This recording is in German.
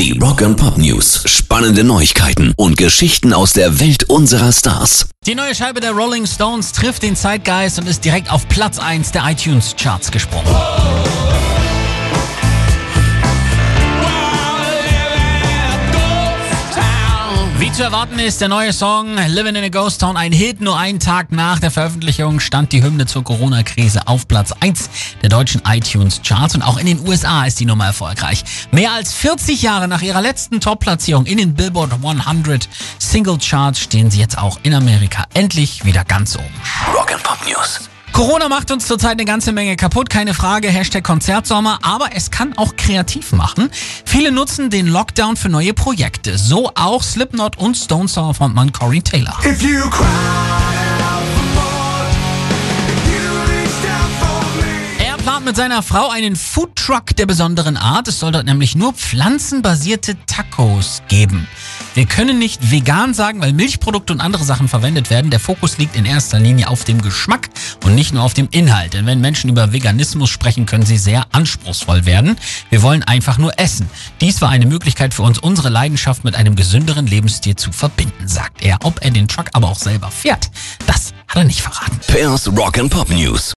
Die Rock and Pop News. Spannende Neuigkeiten und Geschichten aus der Welt unserer Stars. Die neue Scheibe der Rolling Stones trifft den Zeitgeist und ist direkt auf Platz 1 der iTunes Charts gesprungen. Wie zu erwarten ist der neue Song Living in a Ghost Town ein Hit. Nur einen Tag nach der Veröffentlichung stand die Hymne zur Corona-Krise auf Platz 1 der deutschen iTunes-Charts und auch in den USA ist die Nummer erfolgreich. Mehr als 40 Jahre nach ihrer letzten Top-Platzierung in den Billboard 100 Single-Charts stehen sie jetzt auch in Amerika endlich wieder ganz oben. Rock and Pop News. Corona macht uns zurzeit eine ganze Menge kaputt, keine Frage, Hashtag Konzertsommer, aber es kann auch kreativ machen. Viele nutzen den Lockdown für neue Projekte, so auch Slipknot und Stone Sour Frontmann Corey Taylor. Me. Er plant mit seiner Frau einen Foodtruck der besonderen Art. Es soll dort nämlich nur pflanzenbasierte Tacos geben. Wir können nicht vegan sagen, weil Milchprodukte und andere Sachen verwendet werden. Der Fokus liegt in erster Linie auf dem Geschmack und nicht nur auf dem Inhalt. Denn wenn Menschen über Veganismus sprechen, können sie sehr anspruchsvoll werden. Wir wollen einfach nur essen. Dies war eine Möglichkeit für uns, unsere Leidenschaft mit einem gesünderen Lebensstil zu verbinden, sagt er. Ob er den Truck aber auch selber fährt, das hat er nicht verraten. Pairs Rock and Pop News.